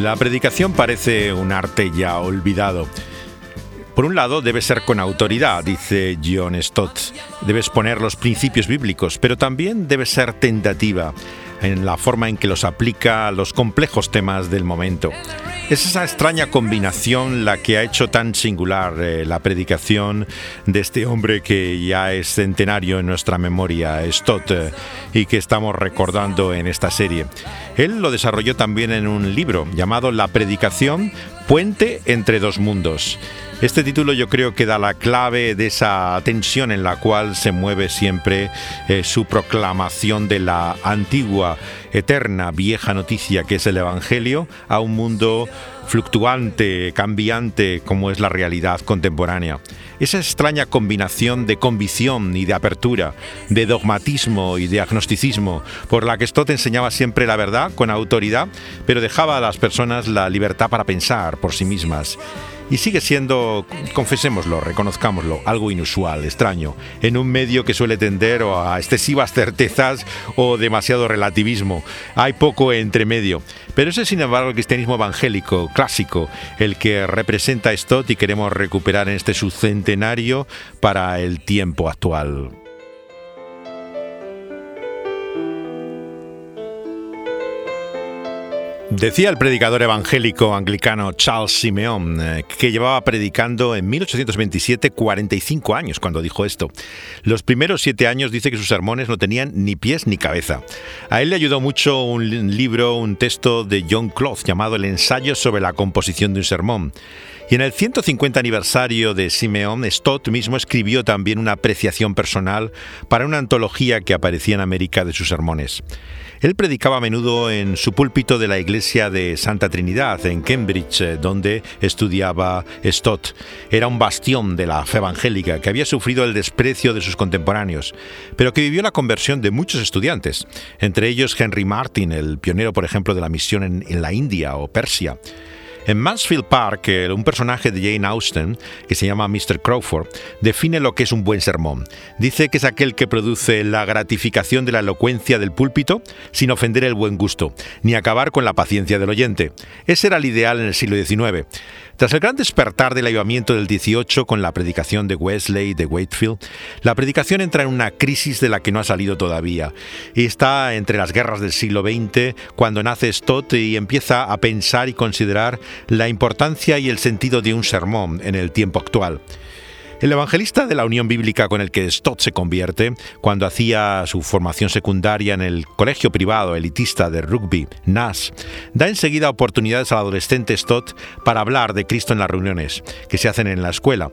La predicación parece un arte ya olvidado. Por un lado, debe ser con autoridad, dice John Stott. Debes poner los principios bíblicos, pero también debe ser tentativa en la forma en que los aplica a los complejos temas del momento. Es esa extraña combinación la que ha hecho tan singular eh, la predicación de este hombre que ya es centenario en nuestra memoria, Stott, eh, y que estamos recordando en esta serie. Él lo desarrolló también en un libro llamado La predicación, puente entre dos mundos. Este título yo creo que da la clave de esa tensión en la cual se mueve siempre eh, su proclamación de la antigua, eterna, vieja noticia que es el Evangelio a un mundo fluctuante, cambiante como es la realidad contemporánea. Esa extraña combinación de convicción y de apertura, de dogmatismo y de agnosticismo, por la que Stott enseñaba siempre la verdad con autoridad, pero dejaba a las personas la libertad para pensar por sí mismas y sigue siendo, confesémoslo, reconozcámoslo, algo inusual, extraño, en un medio que suele tender a excesivas certezas o demasiado relativismo. Hay poco entre medio. Pero ese es, sin embargo, el cristianismo evangélico, clásico, el que representa a Stott y queremos recuperar en este subcentenario para el tiempo actual. Decía el predicador evangélico anglicano Charles Simeon, eh, que llevaba predicando en 1827 45 años cuando dijo esto. Los primeros siete años dice que sus sermones no tenían ni pies ni cabeza. A él le ayudó mucho un libro, un texto de John Cloth llamado El ensayo sobre la composición de un sermón. Y en el 150 aniversario de Simeon, Stott mismo escribió también una apreciación personal para una antología que aparecía en América de sus sermones. Él predicaba a menudo en su púlpito de la iglesia de Santa Trinidad, en Cambridge, eh, donde estudiaba Stott. Era un bastión de la fe evangélica que había sufrido el desprecio de sus contemporáneos, pero que vivió la conversión de muchos estudiantes, entre ellos Henry Martin, el pionero, por ejemplo, de la misión en, en la India o Persia. En Mansfield Park, un personaje de Jane Austen, que se llama Mr. Crawford, define lo que es un buen sermón. Dice que es aquel que produce la gratificación de la elocuencia del púlpito sin ofender el buen gusto, ni acabar con la paciencia del oyente. Ese era el ideal en el siglo XIX. Tras el gran despertar del avivamiento del 18 con la predicación de Wesley de Wakefield, la predicación entra en una crisis de la que no ha salido todavía y está entre las guerras del siglo XX cuando nace Stott y empieza a pensar y considerar la importancia y el sentido de un sermón en el tiempo actual. El evangelista de la Unión Bíblica con el que Stott se convierte, cuando hacía su formación secundaria en el colegio privado elitista de rugby, NAS, da enseguida oportunidades al adolescente Stott para hablar de Cristo en las reuniones que se hacen en la escuela.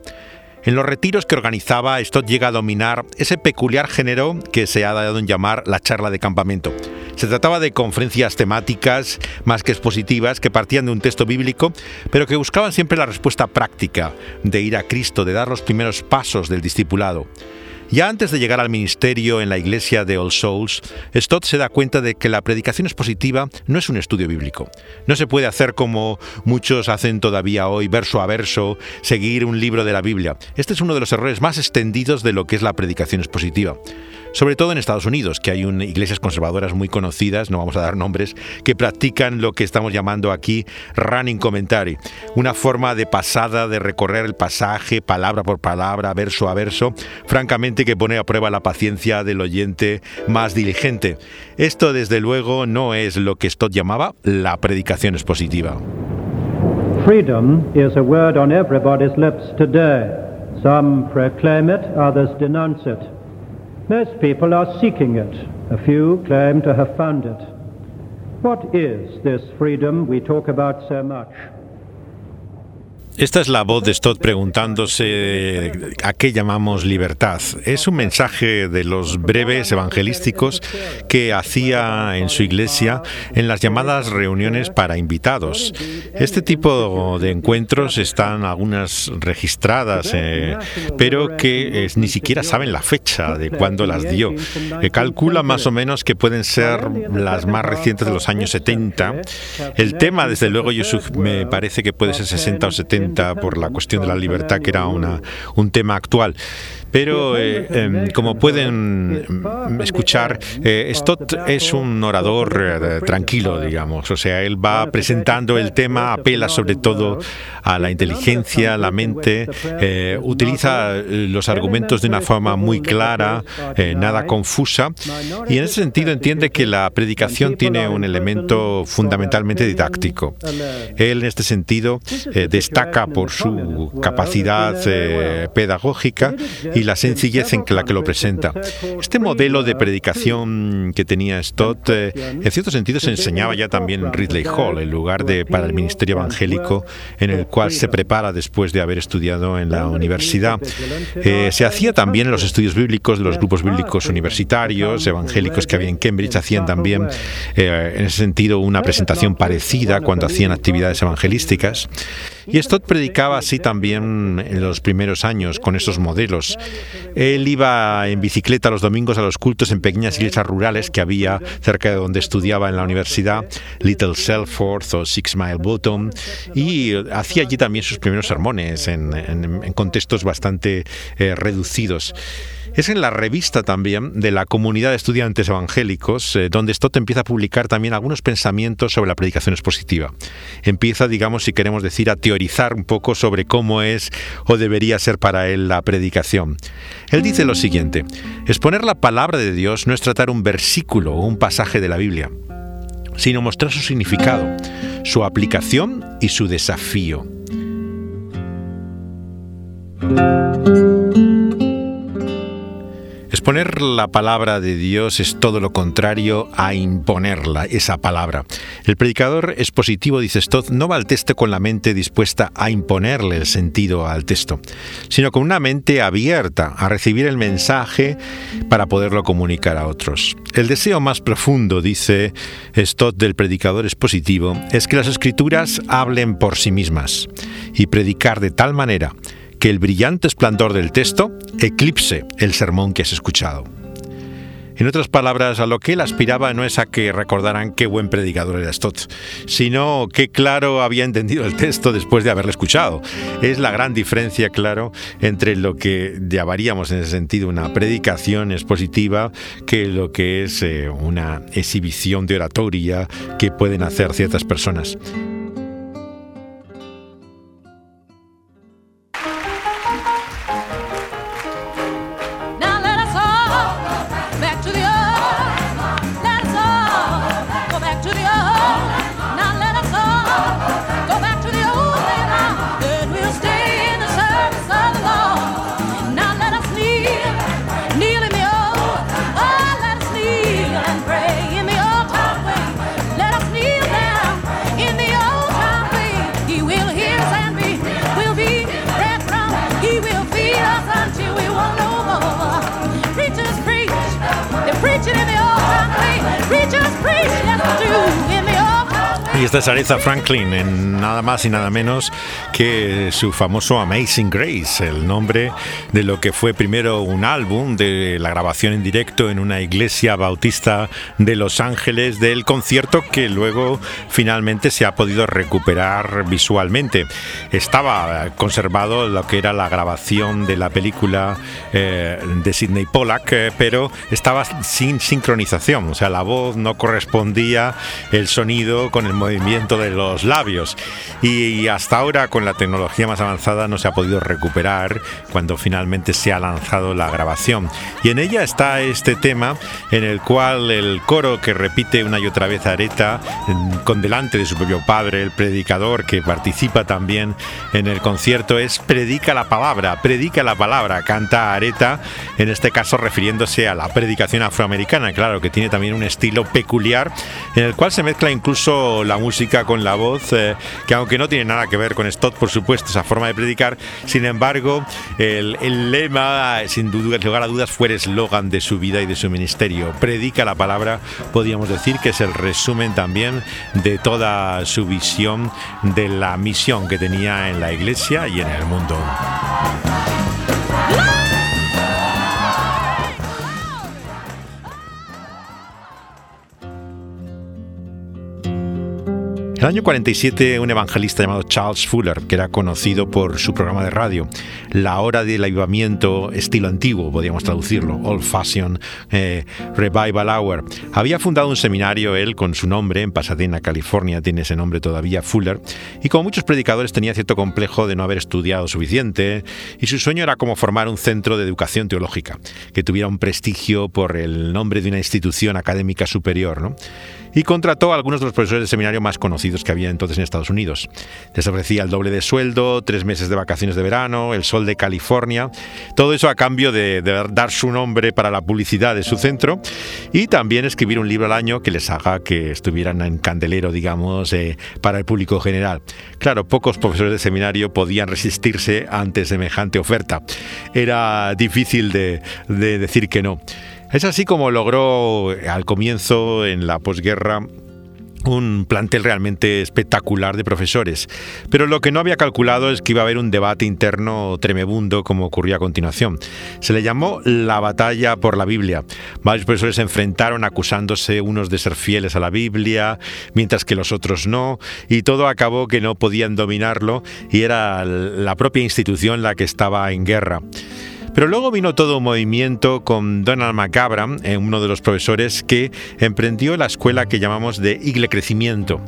En los retiros que organizaba, Stott llega a dominar ese peculiar género que se ha dado en llamar la charla de campamento. Se trataba de conferencias temáticas más que expositivas que partían de un texto bíblico, pero que buscaban siempre la respuesta práctica de ir a Cristo, de dar los primeros pasos del discipulado. Ya antes de llegar al ministerio en la iglesia de All Souls, Stott se da cuenta de que la predicación expositiva no es un estudio bíblico. No se puede hacer como muchos hacen todavía hoy, verso a verso, seguir un libro de la Biblia. Este es uno de los errores más extendidos de lo que es la predicación expositiva sobre todo en Estados Unidos, que hay iglesias conservadoras muy conocidas, no vamos a dar nombres, que practican lo que estamos llamando aquí running commentary, una forma de pasada de recorrer el pasaje palabra por palabra, verso a verso, francamente que pone a prueba la paciencia del oyente más diligente. Esto desde luego no es lo que Stott llamaba la predicación expositiva. Freedom is a word on everybody's lips today. Some proclaim it, others denounce it. Most people are seeking it. A few claim to have found it. What is this freedom we talk about so much? Esta es la voz de Stott preguntándose a qué llamamos libertad. Es un mensaje de los breves evangelísticos que hacía en su iglesia en las llamadas reuniones para invitados. Este tipo de encuentros están algunas registradas, eh, pero que ni siquiera saben la fecha de cuándo las dio. Eh, calcula más o menos que pueden ser las más recientes de los años 70. El tema, desde luego, yo me parece que puede ser 60 o 70 por la cuestión de la libertad, que era una, un tema actual. Pero eh, em, como pueden mm, escuchar, eh, Stott es un orador eh, tranquilo, digamos. O sea, él va presentando el tema, apela sobre todo a la inteligencia, la mente, utiliza los argumentos de una forma muy clara, nada confusa, y en ese sentido entiende que la predicación tiene un elemento fundamentalmente didáctico. Él en este sentido destaca por su capacidad pedagógica y la sencillez en la que lo presenta. Este modelo de predicación que tenía Stott, eh, en cierto sentido se enseñaba ya también en Ridley Hall, el lugar de, para el ministerio evangélico en el cual se prepara después de haber estudiado en la universidad. Eh, se hacía también en los estudios bíblicos de los grupos bíblicos universitarios, evangélicos que había en Cambridge, hacían también eh, en ese sentido una presentación parecida cuando hacían actividades evangelísticas. Y Stott predicaba así también en los primeros años con esos modelos. Él iba en bicicleta los domingos a los cultos en pequeñas iglesias rurales que había cerca de donde estudiaba en la universidad, Little Selforth o Six Mile Bottom, y hacía allí también sus primeros sermones en, contextos bastante eh, reducidos. Es en la revista también de la comunidad de estudiantes evangélicos eh, donde Stott empieza a publicar también algunos pensamientos sobre la predicación expositiva. Empieza, digamos, si queremos decir, a teorizar un poco sobre cómo es o debería ser para él la predicación. Él dice lo siguiente, exponer la palabra de Dios no es tratar un versículo o un pasaje de la Biblia, sino mostrar su significado, su aplicación y su desafío. Exponer la palabra de Dios es todo lo contrario a imponerla, esa palabra. El predicador expositivo, dice Stott, no va al texto con la mente dispuesta a imponerle el sentido al texto, sino con una mente abierta a recibir el mensaje para poderlo comunicar a otros. El deseo más profundo, dice Stott, del predicador expositivo, es que las escrituras hablen por sí mismas y predicar de tal manera que el brillante esplendor del texto eclipse el sermón que has escuchado. En otras palabras, a lo que él aspiraba no es a que recordaran qué buen predicador era Stott, sino qué claro había entendido el texto después de haberlo escuchado. Es la gran diferencia, claro, entre lo que llamaríamos en ese sentido una predicación expositiva que lo que es eh, una exhibición de oratoria que pueden hacer ciertas personas. Esta es Aretha Franklin en nada más y nada menos que su famoso Amazing Grace, el nombre de lo que fue primero un álbum de la grabación en directo en una iglesia bautista de Los Ángeles del concierto que luego finalmente se ha podido recuperar visualmente. Estaba conservado lo que era la grabación de la película eh, de Sidney Pollack, eh, pero estaba sin sincronización, o sea, la voz no correspondía el sonido con el movimiento movimiento de los labios. Y hasta ahora con la tecnología más avanzada no se ha podido recuperar cuando finalmente se ha lanzado la grabación. Y en ella está este tema en el cual el coro que repite una y otra vez Areta con delante de su propio padre, el predicador que participa también en el concierto es predica la palabra, predica la palabra, canta Areta, en este caso refiriéndose a la predicación afroamericana, claro que tiene también un estilo peculiar en el cual se mezcla incluso la música con la voz, eh, que aunque no tiene nada que ver con Stott, por supuesto, esa forma de predicar, sin embargo, el, lema, sin lugar a dudas, fue el eslogan de su vida y de su ministerio. Predica la palabra, podríamos decir que es el resumen también de toda su visión de la misión que tenía en la iglesia y en el mundo. En el año 47, un evangelista llamado Charles Fuller, que era conocido por su programa de radio, La Hora del Avivamiento, estilo antiguo, podríamos traducirlo, Old Fashion eh, Revival Hour, había fundado un seminario, él con su nombre, en Pasadena, California, tiene ese nombre todavía, Fuller, y como muchos predicadores tenía cierto complejo de no haber estudiado suficiente, y su sueño era como formar un centro de educación teológica, que tuviera un prestigio por el nombre de una institución académica superior, ¿no? Y contrató a algunos de los profesores de seminario más conocidos que había entonces en Estados Unidos. Les ofrecía el doble de sueldo, tres meses de vacaciones de verano, el sol de California, todo eso a cambio de, dar su nombre para la publicidad de su centro y también escribir un libro al año que les haga que estuvieran en candelero, digamos, eh, para el público general. Claro, pocos profesores de seminario podían resistirse ante semejante oferta. Era difícil de decir que no. Es así como logró al comienzo, en la posguerra, un plantel realmente espectacular de profesores. Pero lo que no había calculado es que iba a haber un debate interno tremebundo como ocurrió a continuación. Se le llamó la batalla por la Biblia. Varios profesores se enfrentaron acusándose unos de ser fieles a la Biblia, mientras que los otros no, y todo acabó que no podían dominarlo y era la propia institución la que estaba en guerra. Pero luego vino todo un movimiento con Donald McCabram, eh, uno de los profesores que emprendió la escuela que llamamos de Igle Crecimiento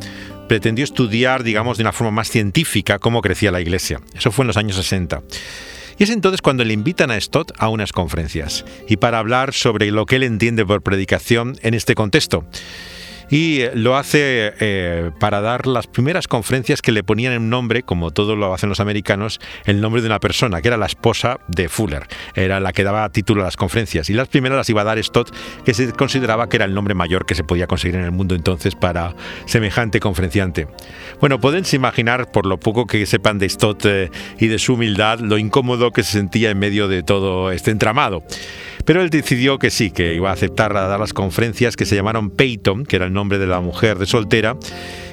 pretendió estudiar, digamos, de una forma más científica cómo crecía la iglesia. Eso fue en los años 60. Y es entonces cuando le invitan a Stott a unas conferencias y para hablar sobre lo que él entiende por predicación en este contexto y lo hace eh, para dar las primeras conferencias que le ponían en nombre, como todo lo hacen los americanos, el nombre de una persona, que era la esposa de Fuller, era la que daba título a las conferencias. Y las primeras las iba a dar Stott, que se consideraba que era el nombre mayor que se podía conseguir en el mundo entonces para semejante conferenciante. Bueno, pueden imaginar, por lo poco que sepan de Stott eh, y de su humildad, lo incómodo que se sentía en medio de todo este entramado. Pero él decidió que sí, que iba a aceptar a dar las conferencias que se llamaron Peyton, que era el nombre de la mujer de soltera,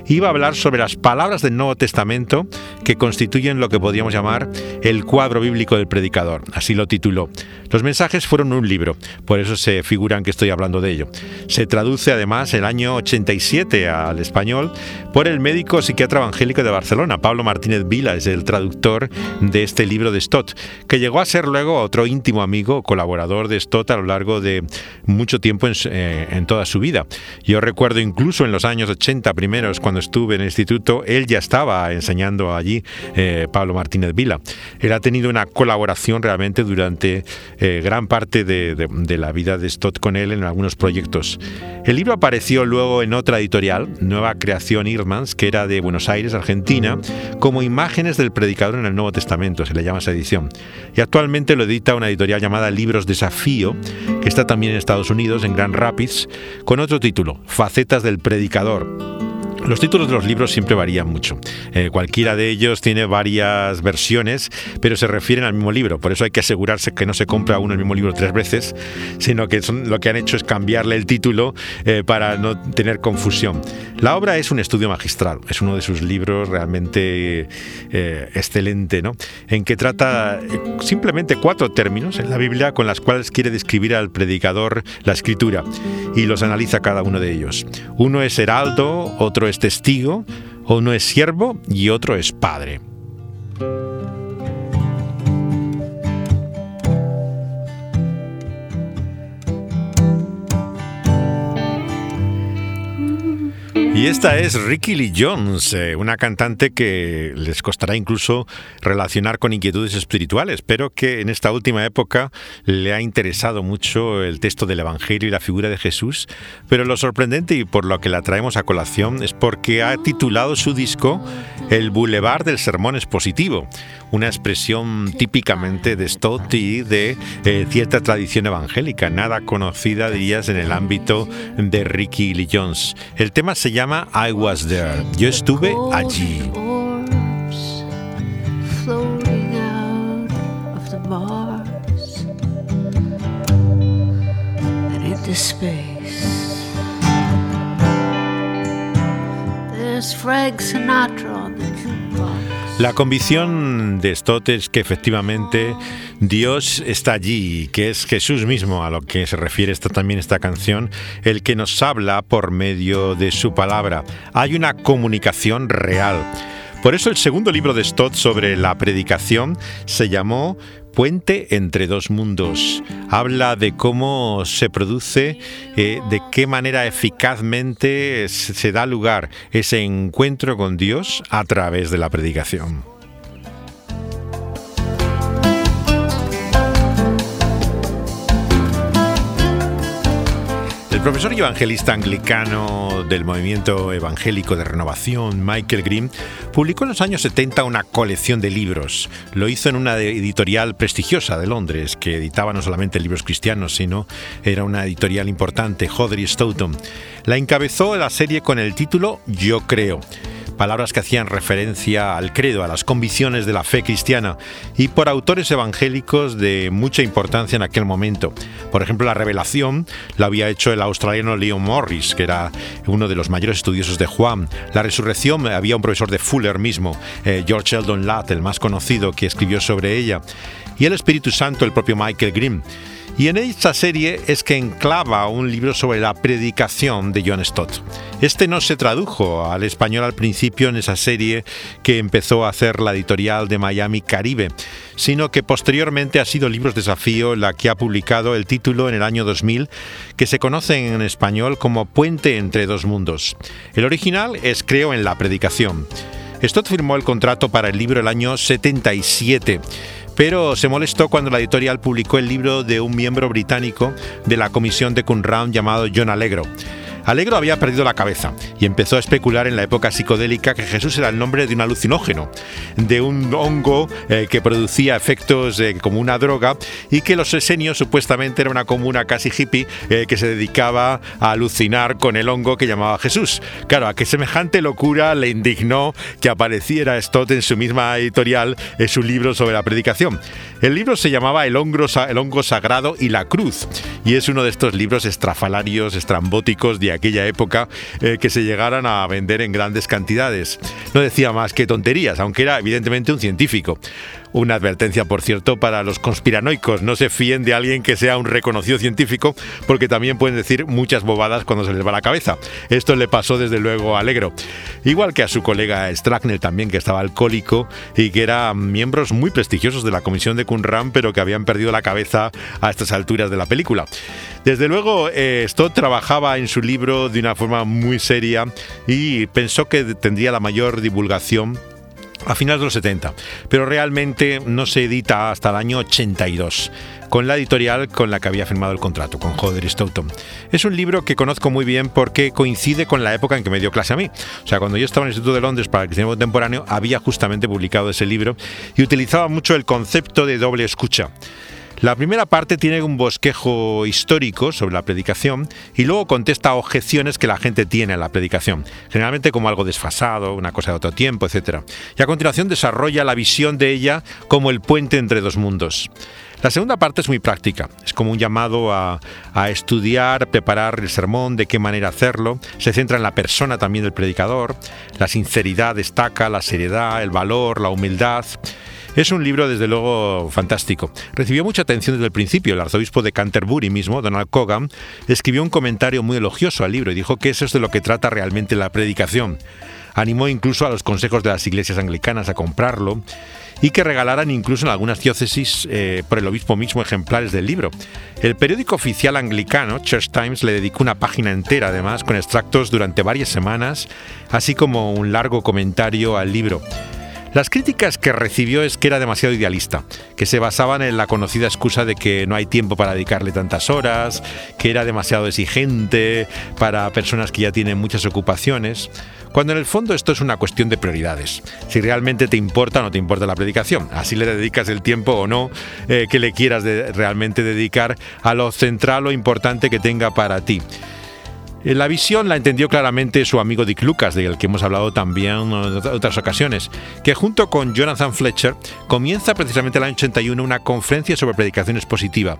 iba a hablar sobre las palabras del Nuevo Testamento que constituyen lo que podríamos llamar el cuadro bíblico del predicador. Así lo tituló. Los mensajes fueron un libro, por eso se figuran que estoy hablando de ello. Se traduce además el año 87 al español por el médico psiquiatra evangélico de Barcelona, Pablo Martínez Vila, es el traductor de este libro de Stott, que llegó a ser luego otro íntimo amigo, colaborador de Stott a lo largo de mucho tiempo en, eh, en toda su vida. Yo recuerdo incluso en los años 80 primeros, cuando estuve en el instituto, él ya estaba enseñando allí, eh, Pablo Martínez Vila. Él ha tenido una colaboración realmente durante eh, gran parte de, la vida de Stott con él en algunos proyectos. El libro apareció luego en otra editorial, Nueva Creación Irmans, que era de Buenos Aires, Argentina, como imágenes del predicador en el Nuevo Testamento, se le llama esa edición. Y actualmente lo edita una editorial llamada Libros Desafío, que está también en Estados Unidos, en Grand Rapids, con otro título, Facetas del Predicador. Los títulos de los libros siempre varían mucho. Eh, cualquiera de ellos tiene varias versiones, pero se refieren al mismo libro. Por eso hay que asegurarse que no se compra uno el mismo libro tres veces, sino que lo que han hecho es cambiarle el título eh, para no tener confusión. La obra es un estudio magistral, es uno de sus libros realmente eh, excelente, ¿no? en que trata simplemente cuatro términos en la Biblia con las cuales quiere describir al predicador la escritura y los analiza cada uno de ellos. Uno es heraldo, otro es testigo, uno es siervo y otro es padre. Y esta es Ricky Lee Jones, eh, una cantante que les costará incluso relacionar con inquietudes espirituales, pero que en esta última época le ha interesado mucho el texto del Evangelio y la figura de Jesús. Pero lo sorprendente y por lo que la traemos a colación es porque ha titulado su disco El Boulevard del Sermón Expositivo, una expresión típicamente de Stott y de eh, cierta tradición evangélica, nada conocida, dirías, en el ámbito de Ricky Lee Jones. El tema se llama I Was There. Yo estuve allí. La convicción de Stott es que efectivamente Dios está allí, que es Jesús mismo a lo que se refiere esta, también esta canción, el que nos habla por medio de su palabra. Hay una comunicación real. Por eso el segundo libro de Stott sobre la predicación se llamó Puente entre dos mundos. Habla de cómo se produce, eh, de qué manera eficazmente se da lugar ese encuentro con Dios a través de la predicación. El profesor y evangelista anglicano del movimiento evangélico de renovación, Michael Green, publicó en los años 70 una colección de libros. Lo hizo en una editorial prestigiosa de Londres, que editaba no solamente libros cristianos, sino era una editorial importante, Hoddery Stoughton. La encabezó la serie con el título Yo creo palabras que hacían referencia al credo, a las convicciones de la fe cristiana, y por autores evangélicos de mucha importancia en aquel momento. Por ejemplo, la revelación la había hecho el australiano Leon Morris, que era uno de los mayores estudiosos de Juan. La resurrección había un profesor de Fuller mismo, eh, George Eldon Latt, el más conocido, que escribió sobre ella. Y el Espíritu Santo, el propio Michael Grimm. Y en esta serie es que enclava un libro sobre la predicación de John Stott. Este no se tradujo al español al principio en esa serie que empezó a hacer la editorial de Miami Caribe, sino que posteriormente ha sido Libros Desafío la que ha publicado el título en el año 2000, que se conoce en español como Puente entre dos mundos. El original es Creo en la predicación. Stott firmó el contrato para el libro el año 77 pero se molestó cuando la editorial publicó el libro de un miembro británico de la comisión de Qumran llamado John Allegro. Alegro había perdido la cabeza y empezó a especular en la época psicodélica que Jesús era el nombre de un alucinógeno, de un hongo eh, que producía efectos eh, como una droga y que los esenios supuestamente era una comuna casi hippie eh, que se dedicaba a alucinar con el hongo que llamaba Jesús. Claro, a que semejante locura le indignó que apareciera Stott en su misma editorial en su libro sobre la predicación. El libro se llamaba El hongo, el hongo sagrado y la cruz y es uno de estos libros estrafalarios, estrambóticos aquella época eh, que se llegaran a vender en grandes cantidades. No decía más que tonterías, aunque era evidentemente un científico. Una advertencia, por cierto, para los conspiranoicos. No se fíen de alguien que sea un reconocido científico, porque también pueden decir muchas bobadas cuando se les va la cabeza. Esto le pasó desde luego a Alegro. Igual que a su colega Strackner también, que estaba alcohólico y que eran miembros muy prestigiosos de la comisión de Kunram, pero que habían perdido la cabeza a estas alturas de la película. Desde luego, eh, Stott trabajaba en su libro de una forma muy seria y pensó que tendría la mayor divulgación a finales de los 70, pero realmente no se edita hasta el año 82 con la editorial con la que había firmado el contrato, con Hodder Stoughton. Es un libro que conozco muy bien porque coincide con la época en que me dio clase a mí. O sea, cuando yo estaba en el Instituto de Londres para el Cristianismo Contemporáneo, había justamente publicado ese libro y utilizaba mucho el concepto de doble escucha. La primera parte tiene un bosquejo histórico sobre la predicación y luego contesta objeciones que la gente tiene a la predicación, generalmente como algo desfasado, una cosa de otro tiempo, etc. Y a continuación desarrolla la visión de ella como el puente entre dos mundos. La segunda parte es muy práctica, es como un llamado a, a, estudiar, preparar el sermón, de qué manera hacerlo, se centra en la persona también del predicador, la sinceridad destaca, la seriedad, el valor, la humildad, es un libro, desde luego, fantástico. Recibió mucha atención desde el principio. El arzobispo de Canterbury mismo, Donald Cogan, escribió un comentario muy elogioso al libro y dijo que eso es de lo que trata realmente la predicación. Animó incluso a los consejos de las iglesias anglicanas a comprarlo y que regalaran incluso en algunas diócesis eh, por el obispo mismo ejemplares del libro. El periódico oficial anglicano, Church Times, le dedicó una página entera además con extractos durante varias semanas, así como un largo comentario al libro. Las críticas que recibió es que era demasiado idealista, que se basaban en la conocida excusa de que no hay tiempo para dedicarle tantas horas, que era demasiado exigente para personas que ya tienen muchas ocupaciones, cuando en el fondo esto es una cuestión de prioridades. Si realmente te importa o no te importa la predicación, así le dedicas el tiempo o no eh, que le quieras realmente dedicar a lo central o importante que tenga para ti. Eh, la visión la entendió claramente su amigo Dick Lucas, del que hemos hablado también en otras ocasiones, que junto con Jonathan Fletcher comienza precisamente el año 81 una conferencia sobre predicación expositiva,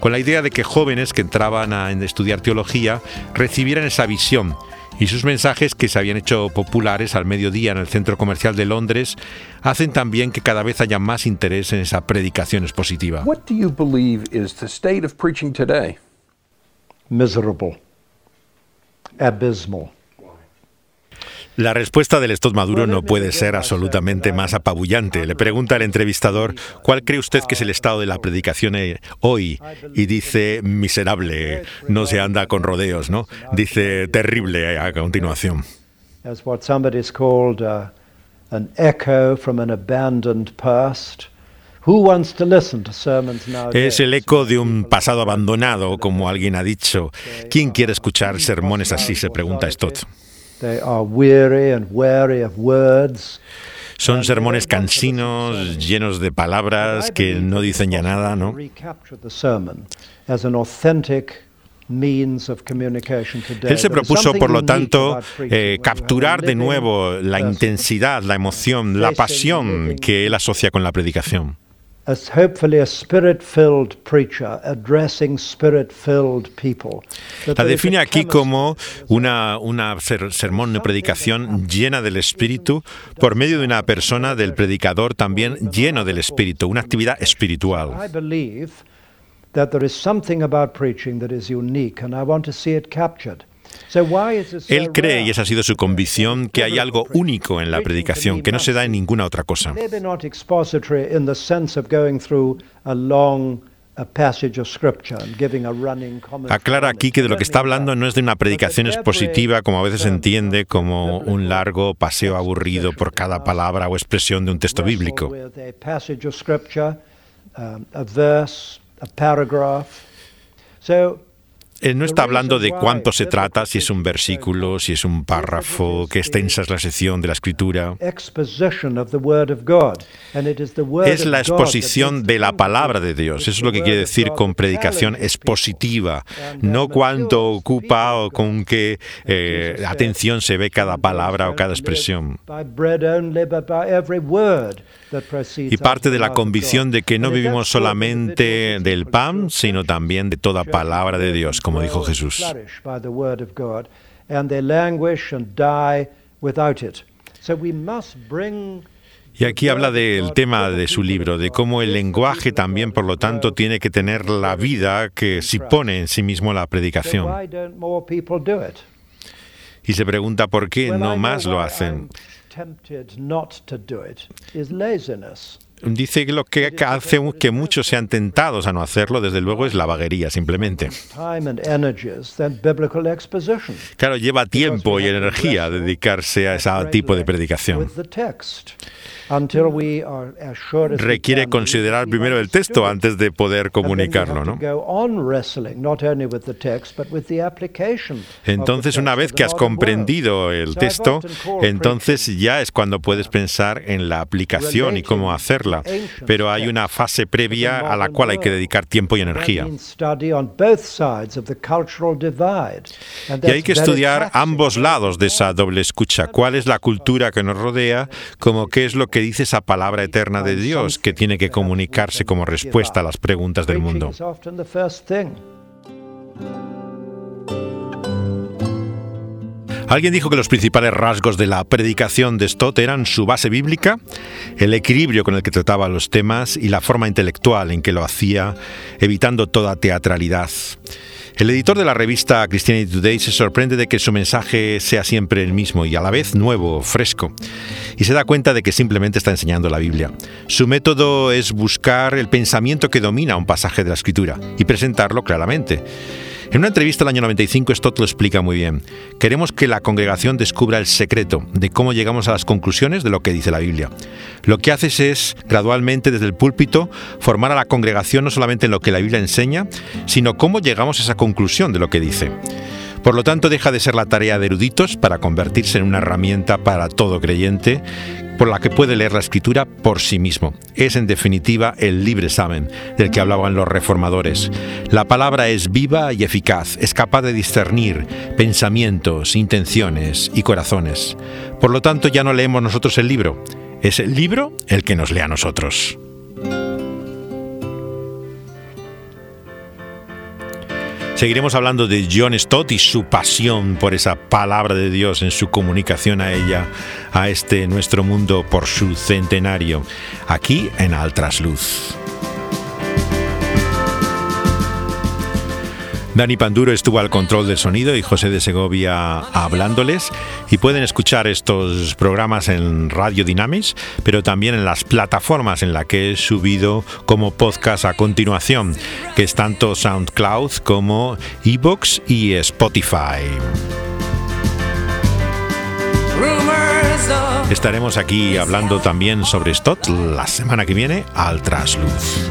con la idea de que jóvenes que entraban a estudiar teología recibieran esa visión Y sus mensajes, que se habían hecho populares al mediodía en el centro comercial de Londres, hacen también que cada vez haya más interés en esa predicación expositiva. What do you believe is the state of preaching today? Miserable. Abysmal. La respuesta del Estot Maduro no puede ser absolutamente más apabullante. Le pregunta al entrevistador cuál cree usted que es el estado de la predicación eh, hoy y dice miserable, no se anda con rodeos, ¿no? Dice terrible a continuación. As what somebody's called uh, an echo from an abandoned past. Es el eco de un pasado abandonado, como alguien ha dicho. ¿Quién quiere escuchar sermones así? Se pregunta Stott. Son sermones cansinos, llenos de palabras que no dicen ya nada, ¿no? Él se propuso, por lo tanto, eh, capturar de nuevo la intensidad, la emoción, la pasión que él asocia con la predicación. As hopefully a spirit-filled preacher addressing spirit-filled people. La define aquí como una, una ser- sermón de predicación llena del Espíritu por medio de una persona, del predicador también lleno del Espíritu, una actividad espiritual. I believe that there is something about preaching that is unique, and I want to see it captured. Él cree, y esa ha sido su convicción, que hay algo único en la predicación, que no se da en ninguna otra cosa. Aclara aquí que de lo que está hablando no es de una predicación expositiva, como a veces se entiende, como un largo paseo aburrido por cada palabra o expresión de un texto bíblico. Él no está hablando de cuánto se trata, si es un versículo, si es un párrafo, qué extensa es la sección de la escritura. Es la exposición de la palabra de Dios. Eso es lo que quiere decir con predicación expositiva. No cuánto ocupa o con qué eh, atención se ve cada palabra o cada expresión. Y parte de la convicción de que no vivimos solamente del pan, sino también de toda palabra de Dios, como dijo Jesús. Y aquí habla del tema de su libro, de cómo el lenguaje también, por lo tanto, tiene que tener la vida que si pone en sí mismo la predicación. Y se pregunta por qué no más lo hacen. Dice que lo que hace que muchos sean tentados a no hacerlo, desde luego, es la vaguería, simplemente. Claro, lleva tiempo y energía dedicarse a ese tipo de predicación. Requiere considerar primero el texto antes de poder comunicarlo, ¿no? Entonces, una vez que has comprendido el texto, entonces ya es cuando puedes pensar en la aplicación y cómo hacerla. Pero hay una fase previa a la cual hay que dedicar tiempo y energía. Y hay que estudiar ambos lados de esa doble escucha. ¿Cuál es la cultura que nos rodea? Como qué es lo que dice esa palabra eterna de Dios que tiene que comunicarse como respuesta a las preguntas del mundo. Alguien dijo que los principales rasgos de la predicación de Stott eran su base bíblica, el equilibrio con el que trataba los temas y la forma intelectual en que lo hacía, evitando toda teatralidad. El editor de la revista Christianity Today se sorprende de que su mensaje sea siempre el mismo y a la vez nuevo, fresco, y se da cuenta de que simplemente está enseñando la Biblia. Su método es buscar el pensamiento que domina un pasaje de la Escritura y presentarlo claramente. En una entrevista del año 95, Stott lo explica muy bien. Queremos que la congregación descubra el secreto de cómo llegamos a las conclusiones de lo que dice la Biblia. Lo que haces es, gradualmente desde el púlpito, formar a la congregación no solamente en lo que la Biblia enseña, sino cómo llegamos a esa conclusión de lo que dice. Por lo tanto, deja de ser la tarea de eruditos para convertirse en una herramienta para todo creyente, por la que puede leer la escritura por sí mismo. Es en definitiva el libre examen del que hablaban los reformadores. La palabra es viva y eficaz, es capaz de discernir pensamientos, intenciones y corazones. Por lo tanto, ya no leemos nosotros el libro, es el libro el que nos lee a Seguiremos hablando de John Stott y su pasión por esa palabra de Dios en su comunicación a ella, a este nuestro mundo por su centenario, aquí en Altrasluz. Dani Panduro estuvo al control del sonido y José de Segovia hablándoles. Y pueden escuchar estos programas en Radio Dynamis, pero también en las plataformas en las que he subido como podcast a continuación, que es tanto SoundCloud como Evox y Spotify. Estaremos aquí hablando también sobre Stott la semana que viene al Trasluz.